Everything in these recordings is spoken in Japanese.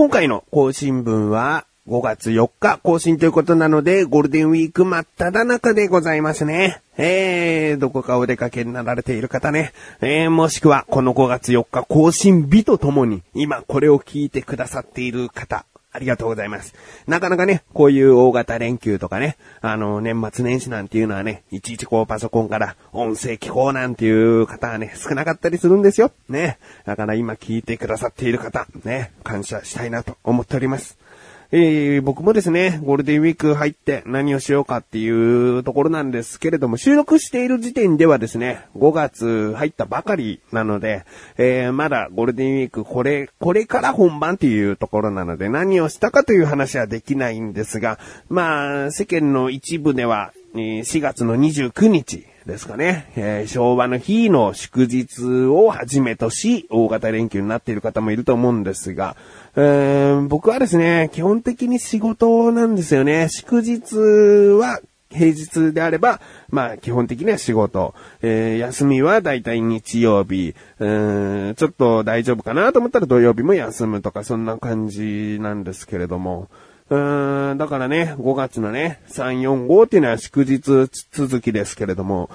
今回の更新分は5月4日更新ということなので、ゴールデンウィーク真っ只中でございますね。えー、どこかお出かけになられている方ね。えー、もしくはこの5月4日更新日とともに、今これを聞いてくださっている方、ありがとうございます。なかなかね、こういう大型連休とかね、あの、年末年始なんていうのはね、いちいちこうパソコンから音声聞こうなんていう方はね、少なかったりするんですよ。ね。だから今聞いてくださっている方、ね、感謝したいなと思っております。えー、僕もですね、ゴールデンウィーク入って何をしようかっていうところなんですけれども、収録している時点ではですね、5月入ったばかりなので、えー、まだゴールデンウィークこれ、これから本番っていうところなので、何をしたかという話はできないんですが、まあ、世間の一部では、4月の29日ですかね、えー、昭和の日の祝日をはじめとし、大型連休になっている方もいると思うんですが、えー、僕はですね、基本的に仕事なんですよね。祝日は平日であれば、まあ基本的には仕事。えー、休みはだいたい日曜日、えー、ちょっと大丈夫かなと思ったら土曜日も休むとかそんな感じなんですけれども。うーん、だからね、5月のね、3、4、5っていうのは祝日続きですけれども、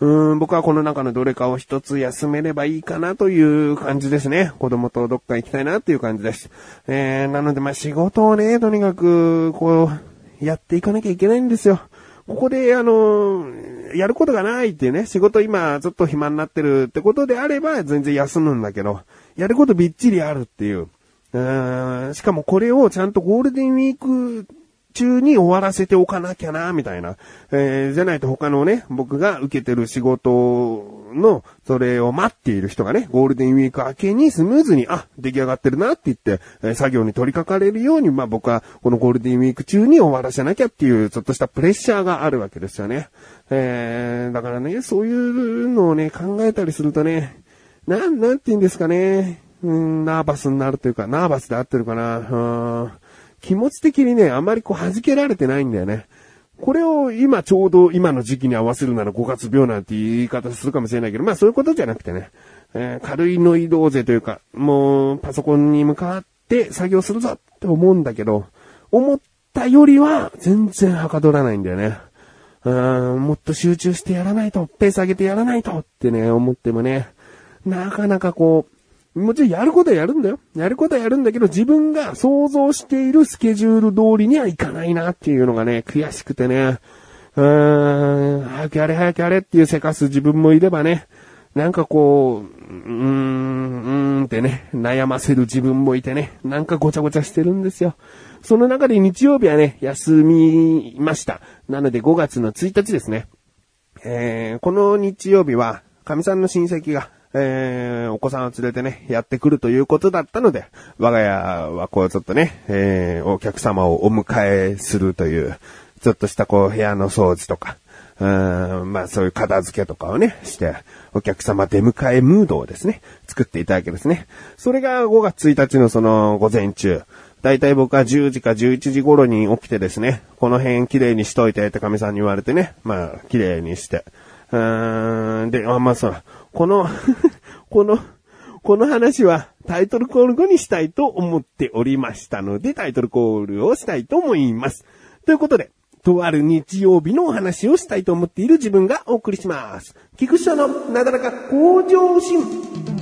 うん、僕はこの中のどれかを一つ休めればいいかなという感じですね。子供とどっか行きたいなっていう感じです。えー、なのでまあ仕事をね、とにかく、こう、やっていかなきゃいけないんですよ。ここで、あの、やることがないっていうね、仕事今ちょっと暇になってるってことであれば全然休むんだけど、やることびっちりあるっていう。うしかもこれをちゃんとゴールデンウィーク中に終わらせておかなきゃな、みたいな。えー、じゃないと他のね、僕が受けてる仕事の、それを待っている人がね、ゴールデンウィーク明けにスムーズに、あ、出来上がってるなって言って、え、作業に取り掛かれるように、まあ僕はこのゴールデンウィーク中に終わらせなきゃっていう、ちょっとしたプレッシャーがあるわけですよね。えー、だからね、そういうのをね、考えたりするとね、なん、なんて言うんですかね。うん、ナーバスになるというか、ナーバスで合ってるかな。うん気持ち的にね、あまりこう弾けられてないんだよね。これを今ちょうど今の時期に合わせるなら5月病なんて言い方するかもしれないけど、まあそういうことじゃなくてね、えー、軽いノイローゼというか、もうパソコンに向かって作業するぞって思うんだけど、思ったよりは全然はかどらないんだよね。うんもっと集中してやらないと、ペース上げてやらないとってね、思ってもね、なかなかこう、もちろんやることはやるんだよ。やることはやるんだけど、自分が想像しているスケジュール通りにはいかないなっていうのがね、悔しくてね。うーん、早くやれ早くやれっていうせかす自分もいればね、なんかこう、うーん、うーんってね、悩ませる自分もいてね、なんかごちゃごちゃしてるんですよ。その中で日曜日はね、休みました。なので5月の1日ですね。えー、この日曜日は、神さんの親戚が、えー、お子さんを連れてね、やってくるということだったので、我が家はこうちょっとね、えー、お客様をお迎えするという、ちょっとしたこう部屋の掃除とか、うん、まあそういう片付けとかをね、して、お客様出迎えムードをですね、作っていただけですね。それが5月1日のその午前中、だいたい僕は10時か11時頃に起きてですね、この辺綺麗にしといてって神さんに言われてね、まあ綺麗にして、うーん、で、あ、まあさ、この この、この話はタイトルコール後にしたいと思っておりましたので、タイトルコールをしたいと思います。ということで、とある日曜日のお話をしたいと思っている自分がお送りします。菊池のなだらか向上心。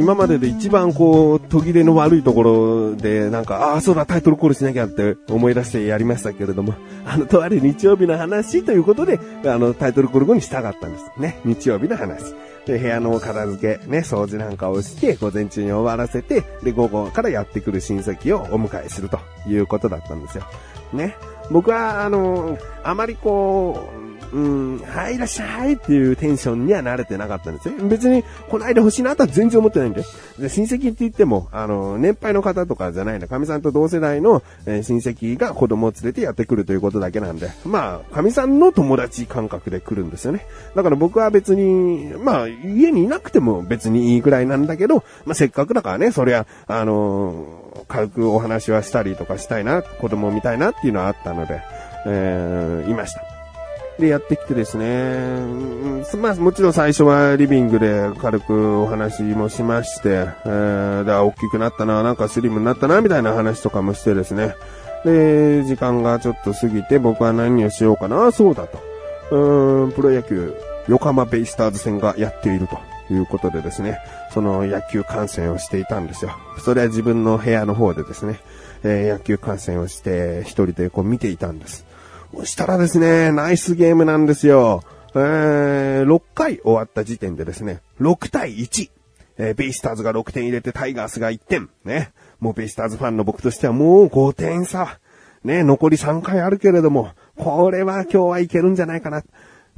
今までで一番こう、途切れの悪いところで、なんか、ああ、そうだ、タイトルコールしなきゃって思い出してやりましたけれども、あの、とある日曜日の話ということで、あの、タイトルコール後にしたかったんです。ね。日曜日の話。で、部屋の片付け、ね、掃除なんかをして、午前中に終わらせて、で、午後からやってくる親戚をお迎えするということだったんですよ。ね。僕は、あの、あまりこう、うん、はい、いらっしゃいっていうテンションには慣れてなかったんですよ。別に、この間欲しいなとは全然思ってないんで。で親戚って言っても、あの、年配の方とかじゃないんだ。神さんと同世代の、えー親戚が子供を連れてやってくるということだけなんで。まあ、神さんの友達感覚で来るんですよね。だから僕は別に、まあ、家にいなくても別にいいくらいなんだけど、まあ、せっかくだからね、そりゃ、あの軽くお話はしたりとかしたいな、子供を見たいなっていうのはあったので、えーいました。で、やってきてですね、うんまあ、もちろん最初はリビングで軽くお話もしまして、えー、で、大きくなったな、なんかスリムになったな、みたいな話とかもしてですね。で、時間がちょっと過ぎて僕は何をしようかな、そうだと。うん、プロ野球、横浜ベイスターズ戦がやっているということでですね、その野球観戦をしていたんですよ。それは自分の部屋の方でですね、えー野球観戦をして一人でこう見ていたんです。そしたらですね、ナイスゲームなんですよ。えー、6回終わった時点でですね、6対1。えーベイスターズが6点入れてタイガースが1点。ね。もうベイスターズファンの僕としてはもう5点差。ね、残り3回あるけれども、これは今日はいけるんじゃないかな。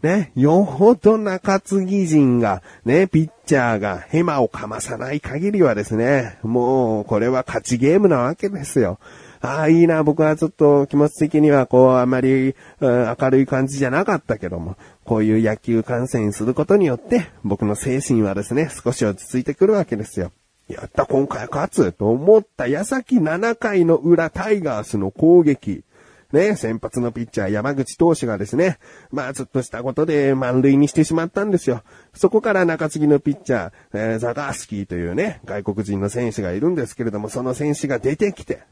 ね、よほど中継ぎ陣が、ね、ピッチャーがヘマをかまさない限りはですね、もうこれは勝ちゲームなわけですよ。ああ、いいな、僕はちょっと気持ち的にはこう、あまり、うん明るい感じじゃなかったけども、こういう野球観戦することによって、僕の精神はですね、少し落ち着いてくるわけですよ。やった、今回勝つと思った矢先7回の裏タイガースの攻撃。ね、先発のピッチャー山口投手がですね、まあちょっとしたことで満塁にしてしまったんですよ。そこから中継ぎのピッチャー、えーザガースキーというね、外国人の選手がいるんですけれども、その選手が出てきて、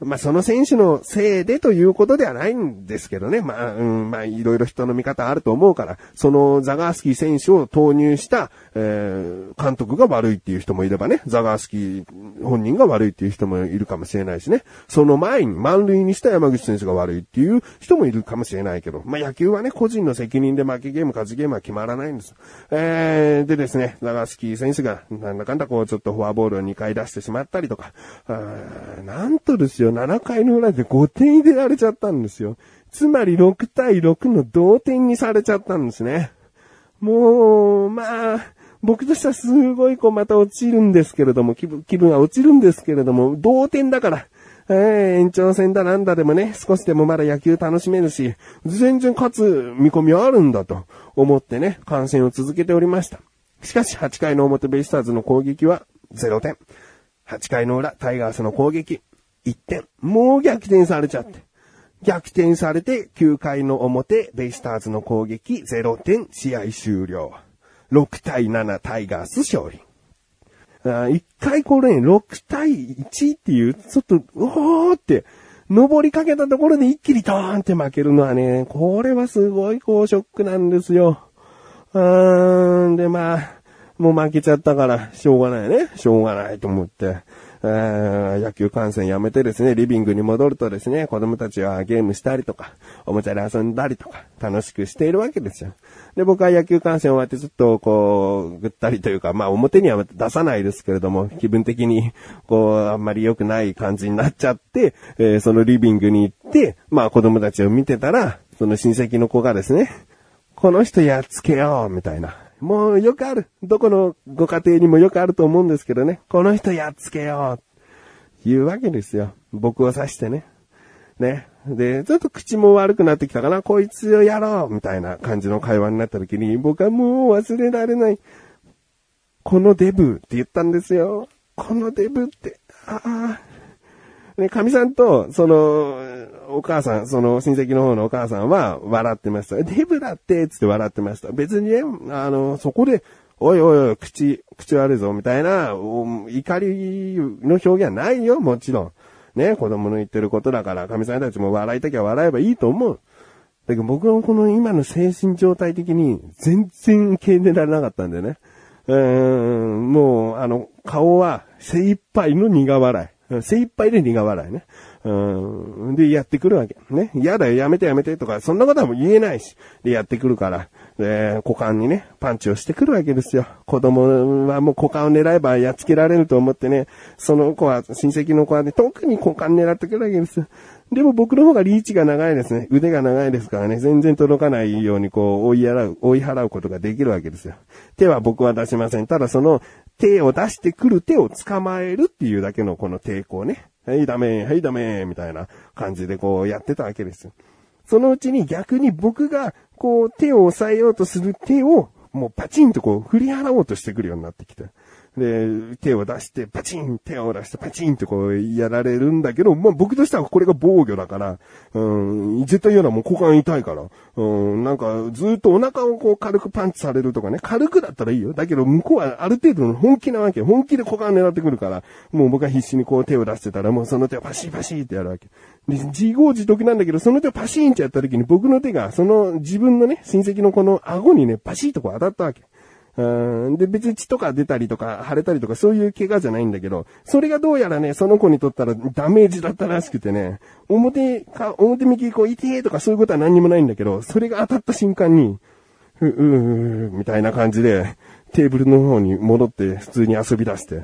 まあ、その選手のせいでということではないんですけどね。まあ、うん、まあ、いろいろ人の見方あると思うから、そのザガースキー選手を投入した、えー、監督が悪いっていう人もいればね、ザガースキー本人が悪いっていう人もいるかもしれないしね。その前に満塁にした山口選手が悪いっていう人もいるかもしれないけど、まあ、野球はね、個人の責任で負けゲーム、勝ちゲームは決まらないんです。えー、でですね、ザガースキー選手が、なんだかんだこう、ちょっとフォアボールを2回出してしまったりとか、あーなんとですよよ、7回の裏で5点入れられちゃったんですよ。つまり6対6の同点にされちゃったんですね。もう、まあ、僕としてはすごいこうまた落ちるんですけれども、気分、気分は落ちるんですけれども、同点だから、えー延長戦だなんだでもね、少しでもまだ野球楽しめるし、全然勝つ見込みはあるんだと思ってね、観戦を続けておりました。しかし8回の表ベイスターズの攻撃は0点。8回の裏タイガースの攻撃1点。もう逆転されちゃって。逆転されて9回の表ベイスターズの攻撃0点試合終了。6対7タイガース勝利。あー一回これね、6対1っていう、ちょっと、うおーって、登りかけたところで一気にドーンって負けるのはね、これはすごいこうショックなんですよ。うーん、でまあ、もう負けちゃったから、しょうがないね。しょうがないと思って。えー野球観戦やめてですね、リビングに戻るとですね、子供たちはゲームしたりとか、おもちゃで遊んだりとか、楽しくしているわけですよ。で、僕は野球観戦終わってちょっとこう、ぐったりというか、まあ表には出さないですけれども、気分的に、こう、あんまり良くない感じになっちゃって、えーそのリビングに行って、まあ子供たちを見てたら、その親戚の子がですね、この人やっつけよう、みたいな。もうよくある。どこのご家庭にもよくあると思うんですけどね。この人やっつけよう。言うわけですよ。僕を指してね。ね。で、ちょっと口も悪くなってきたかな。こいつをやろうみたいな感じの会話になった時に、僕はもう忘れられない。このデブって言ったんですよ。このデブって、ああ。ね、神さんと、その、お母さん、その親戚の方のお母さんは笑ってました。デブだって、つって笑ってました。別にね、あの、そこで、おいおいおい、口、口悪いぞ、みたいな、怒りの表現はないよ、もちろん。ね、子供の言ってることだから、神さんたちも笑いたきゃ笑えばいいと思う。だけど僕のこの今の精神状態的に全然受け入れられなかったんでね。うーん、もう、あの、顔は精一杯の苦笑い。精一杯で苦笑いね。うん。で、やってくるわけ。ね。嫌だよ、やめてやめてとか、そんなことはもう言えないし。で、やってくるから。で、股間にね、パンチをしてくるわけですよ。子供はもう股間を狙えばやっつけられると思ってね、その子は、親戚の子はね、特に股間狙ってくるわけですよ。でも僕の方がリーチが長いですね。腕が長いですからね、全然届かないようにこう、追い払う、追い払うことができるわけですよ。手は僕は出しません。ただその、手を出してくる手を捕まえるっていうだけのこの抵抗ね。はい、ダメ、はい、ダメ、みたいな感じでこうやってたわけですよ。そのうちに逆に僕が、こう、手を押さえようとする手を、もうパチンとこう、振り払おうとしてくるようになってきて。で、手を出して、パチン、手を出して、パチンってこう、やられるんだけど、まあ僕としてはこれが防御だから、うん、絶対嫌だもん、股間痛いから。うん、なんか、ずっとお腹をこう軽くパンチされるとかね、軽くだったらいいよ。だけど、向こうはある程度の本気なわけ。本気で股間狙ってくるから、もう僕は必死にこう手を出してたら、もうその手をパシーパシーってやるわけ。で、自業自得なんだけど、その手をパシーンってやった時に僕の手が、その自分のね、親戚のこの顎にね、パシーとこう当たったわけ。うんで、別に血とか出たりとか、腫れたりとか、そういう怪我じゃないんだけど、それがどうやらね、その子にとったらダメージだったらしくてね、表か、表向きこう、痛えとかそういうことは何にもないんだけど、それが当たった瞬間に、う、うー、みたいな感じで、テーブルの方に戻って普通に遊び出して、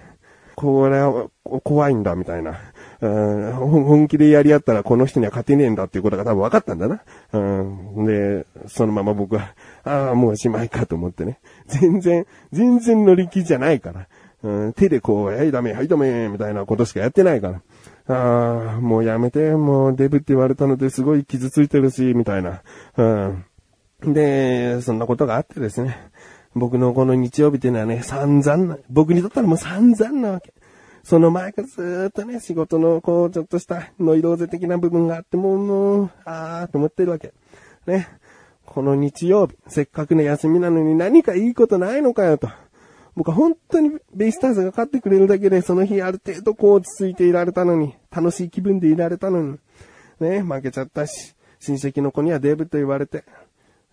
これは怖いんだ、みたいな。うん本気でやり合ったらこの人には勝てねえんだっていうことが多分分かったんだな。うん、で、そのまま僕は、ああ、もうおしまいかと思ってね。全然、全然乗り気じゃないから。うん、手でこう、はいダメ、はいダメ、みたいなことしかやってないから。ああ、もうやめて、もうデブって言われたのですごい傷ついてるし、みたいな。うん。で、そんなことがあってですね。僕のこの日曜日っていうのはね、散々な、僕にとったらもう散々なわけ。その前からずーっとね、仕事のこう、ちょっとしたノイローゼ的な部分があって、も、もう、あーと思ってるわけ。ね。この日曜日、せっかくの休みなのに何かいいことないのかよと。僕は本当にベイスターズが勝ってくれるだけで、その日ある程度こう落ち着いていられたのに、楽しい気分でいられたのに、ね、負けちゃったし、親戚の子にはデブと言われて、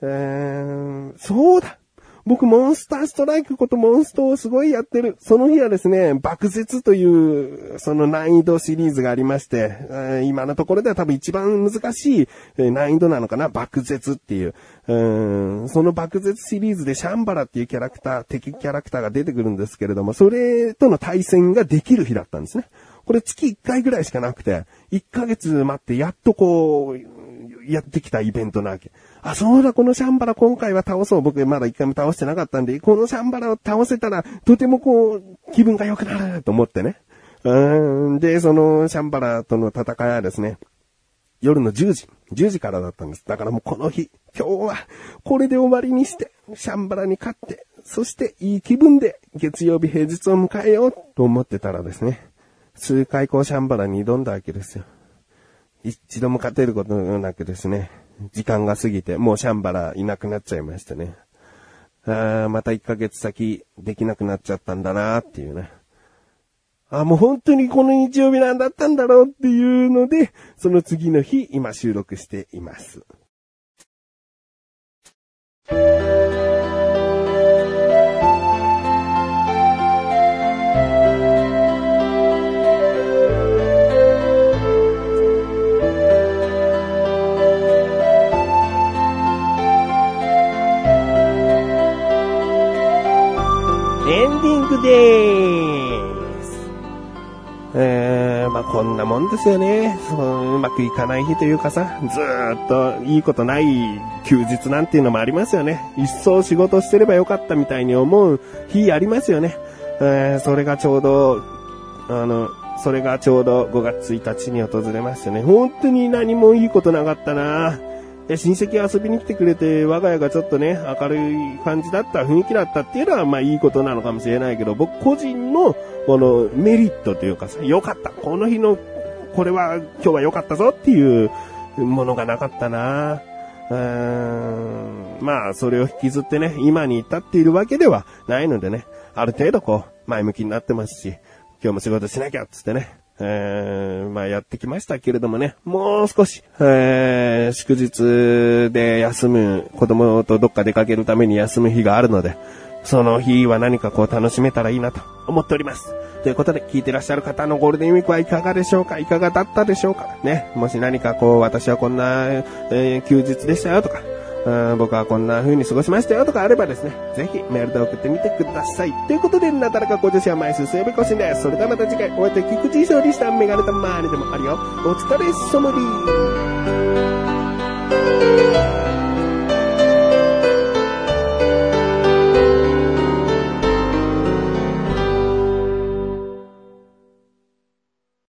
えー、そうだ僕、モンスターストライクことモンストをすごいやってる。その日はですね、爆絶という、その難易度シリーズがありまして、え今のところでは多分一番難しいえ難易度なのかな、爆絶っていう。うその爆絶シリーズでシャンバラっていうキャラクター、敵キャラクターが出てくるんですけれども、それとの対戦ができる日だったんですね。これ月1回ぐらいしかなくて、1ヶ月待ってやっとこう、やってきたイベントなわけ。あ、そうだ、このシャンバラ今回は倒そう。僕まだ一回も倒してなかったんで、このシャンバラを倒せたら、とてもこう、気分が良くなると思ってね。うん、で、そのシャンバラとの戦いはですね、夜の10時、10時からだったんです。だからもうこの日、今日は、これで終わりにして、シャンバラに勝って、そしていい気分で月曜日平日を迎えようと思ってたらですね、数回こうシャンバラに挑んだわけですよ。一度も勝てることなくですね、時間が過ぎて、もうシャンバラいなくなっちゃいましたね。あーまた1ヶ月先できなくなっちゃったんだなーっていうね。あ、もう本当にこの日曜日なんだったんだろうっていうので、その次の日、今収録しています。ですよね。そううまくいかない日というかさ、ずっといいことない休日なんていうのもありますよね。一層仕事してればよかったみたいに思う日ありますよね。えー、それがちょうど、あの、それがちょうど5月1日に訪れましてね。本当に何もいいことなかったなで親戚遊びに来てくれて、我が家がちょっとね、明るい感じだった、雰囲気だったっていうのは、まあいいことなのかもしれないけど、僕個人の、このメリットというかさ、良かった。この日の、これは、今日は良かったぞっていうものがなかったな。うーん。まあ、それを引きずってね、今に至っているわけではないのでね、ある程度こう、前向きになってますし、今日も仕事しなきゃっつってね、えー、まあやってきましたけれどもね、もう少し、えー、祝日で休む、子供とどっか出かけるために休む日があるので、その日は何かこう楽しめたらいいなと思っております。ということで、聞いてらっしゃる方のゴールデンウィークはいかがでしょうか？いかがだったでしょうか？ね。もし何かこう、私はこんな、えー休日でしたよとか、うん僕はこんな風に過ごしましたよとかあればですね、ぜひメールで送ってみてください。ということで、なだらかご女子は毎週水曜日更新です。それではまた次回、お会いできくじ勝利したメガネたまーにでもあるよ。お疲れ様です。